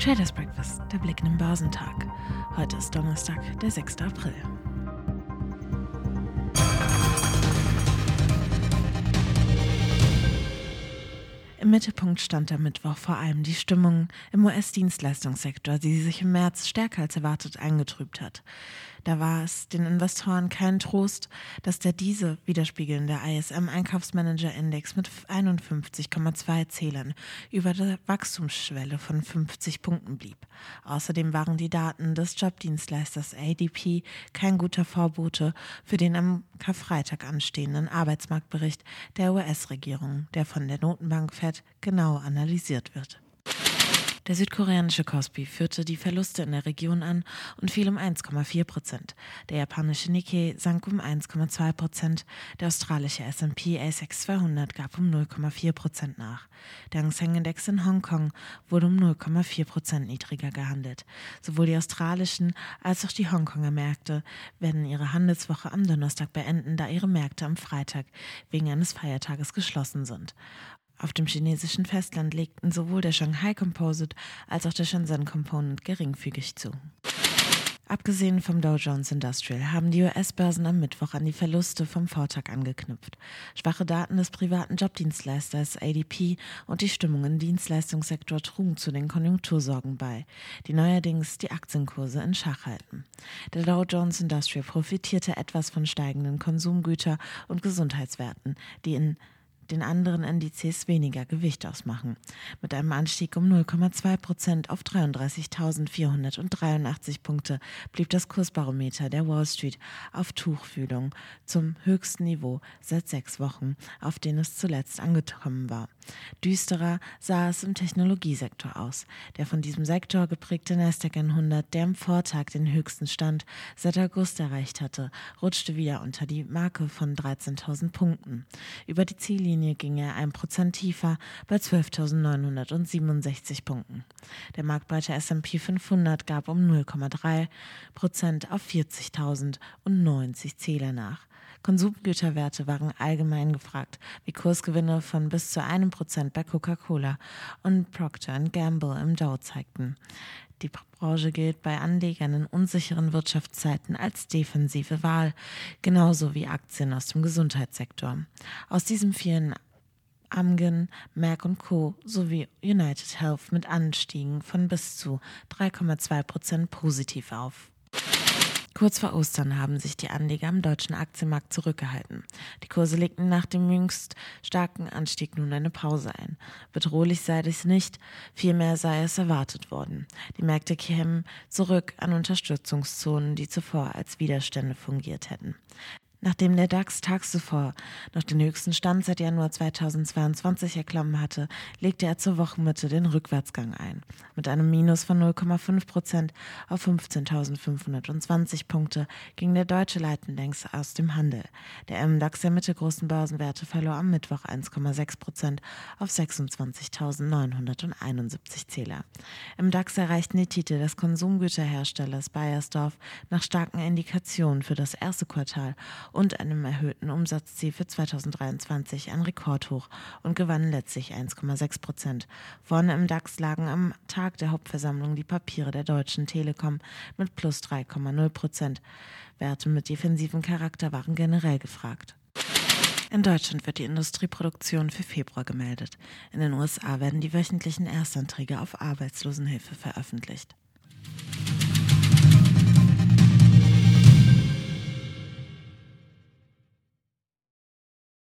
Traders Breakfast, der Blick in den Börsentag. Heute ist Donnerstag, der 6. April. Mittelpunkt stand am Mittwoch vor allem die Stimmung im US-Dienstleistungssektor, die sich im März stärker als erwartet eingetrübt hat. Da war es den Investoren kein Trost, dass der diese widerspiegelnde ISM-Einkaufsmanager-Index mit 51,2 Zählern über der Wachstumsschwelle von 50 Punkten blieb. Außerdem waren die Daten des Jobdienstleisters ADP kein guter Vorbote für den am Karfreitag anstehenden Arbeitsmarktbericht der US-Regierung, der von der Notenbank Fed genau analysiert wird. Der südkoreanische Kospi führte die Verluste in der Region an und fiel um 1,4 Prozent. Der japanische Nikkei sank um 1,2 Prozent. Der australische S&P ASX 200 gab um 0,4 Prozent nach. Der Hang Seng Index in Hongkong wurde um 0,4 Prozent niedriger gehandelt. Sowohl die australischen als auch die Hongkonger Märkte werden ihre Handelswoche am Donnerstag beenden, da ihre Märkte am Freitag wegen eines Feiertages geschlossen sind. Auf dem chinesischen Festland legten sowohl der Shanghai Composite als auch der Shenzhen Component geringfügig zu. Abgesehen vom Dow Jones Industrial haben die US-Börsen am Mittwoch an die Verluste vom Vortag angeknüpft. Schwache Daten des privaten Jobdienstleisters ADP und die Stimmung im Dienstleistungssektor trugen zu den Konjunktursorgen bei, die neuerdings die Aktienkurse in Schach halten. Der Dow Jones Industrial profitierte etwas von steigenden Konsumgüter- und Gesundheitswerten, die in den anderen Indizes weniger Gewicht ausmachen. Mit einem Anstieg um 0,2 Prozent auf 33.483 Punkte blieb das Kursbarometer der Wall Street auf Tuchfühlung zum höchsten Niveau seit sechs Wochen, auf den es zuletzt angekommen war. Düsterer sah es im Technologiesektor aus. Der von diesem Sektor geprägte Nasdaq 100, der am Vortag den höchsten Stand seit August erreicht hatte, rutschte wieder unter die Marke von 13.000 Punkten. Über die Ziellinie ging er ein Prozent tiefer bei 12.967 Punkten. Der marktbreite S&P 500 gab um 0,3 Prozent auf 40.090 Zähler nach. Konsumgüterwerte waren allgemein gefragt, wie Kursgewinne von bis zu einem Prozent bei Coca-Cola und Procter Gamble im Dow zeigten. Die Branche gilt bei Anlegern in unsicheren Wirtschaftszeiten als defensive Wahl, genauso wie Aktien aus dem Gesundheitssektor. Aus diesem fielen Amgen, Merck Co. sowie United Health mit Anstiegen von bis zu 3,2 Prozent positiv auf. Kurz vor Ostern haben sich die Anleger am deutschen Aktienmarkt zurückgehalten. Die Kurse legten nach dem jüngst starken Anstieg nun eine Pause ein. Bedrohlich sei dies nicht, vielmehr sei es erwartet worden. Die Märkte kämen zurück an Unterstützungszonen, die zuvor als Widerstände fungiert hätten. Nachdem der DAX tags zuvor noch den höchsten Stand seit Januar 2022 erklommen hatte, legte er zur Wochenmitte den Rückwärtsgang ein. Mit einem Minus von 0,5 Prozent auf 15.520 Punkte ging der deutsche Leitendenks aus dem Handel. Der MDAX der mittelgroßen Börsenwerte verlor am Mittwoch 1,6 Prozent auf 26.971 Zähler. Im DAX erreichten die Titel des Konsumgüterherstellers Bayersdorf nach starken Indikationen für das erste Quartal und einem erhöhten Umsatzziel für 2023 ein Rekordhoch und gewannen letztlich 1,6 Prozent. Vorne im DAX lagen am Tag der Hauptversammlung die Papiere der Deutschen Telekom mit plus 3,0 Prozent. Werte mit defensivem Charakter waren generell gefragt. In Deutschland wird die Industrieproduktion für Februar gemeldet. In den USA werden die wöchentlichen Erstanträge auf Arbeitslosenhilfe veröffentlicht.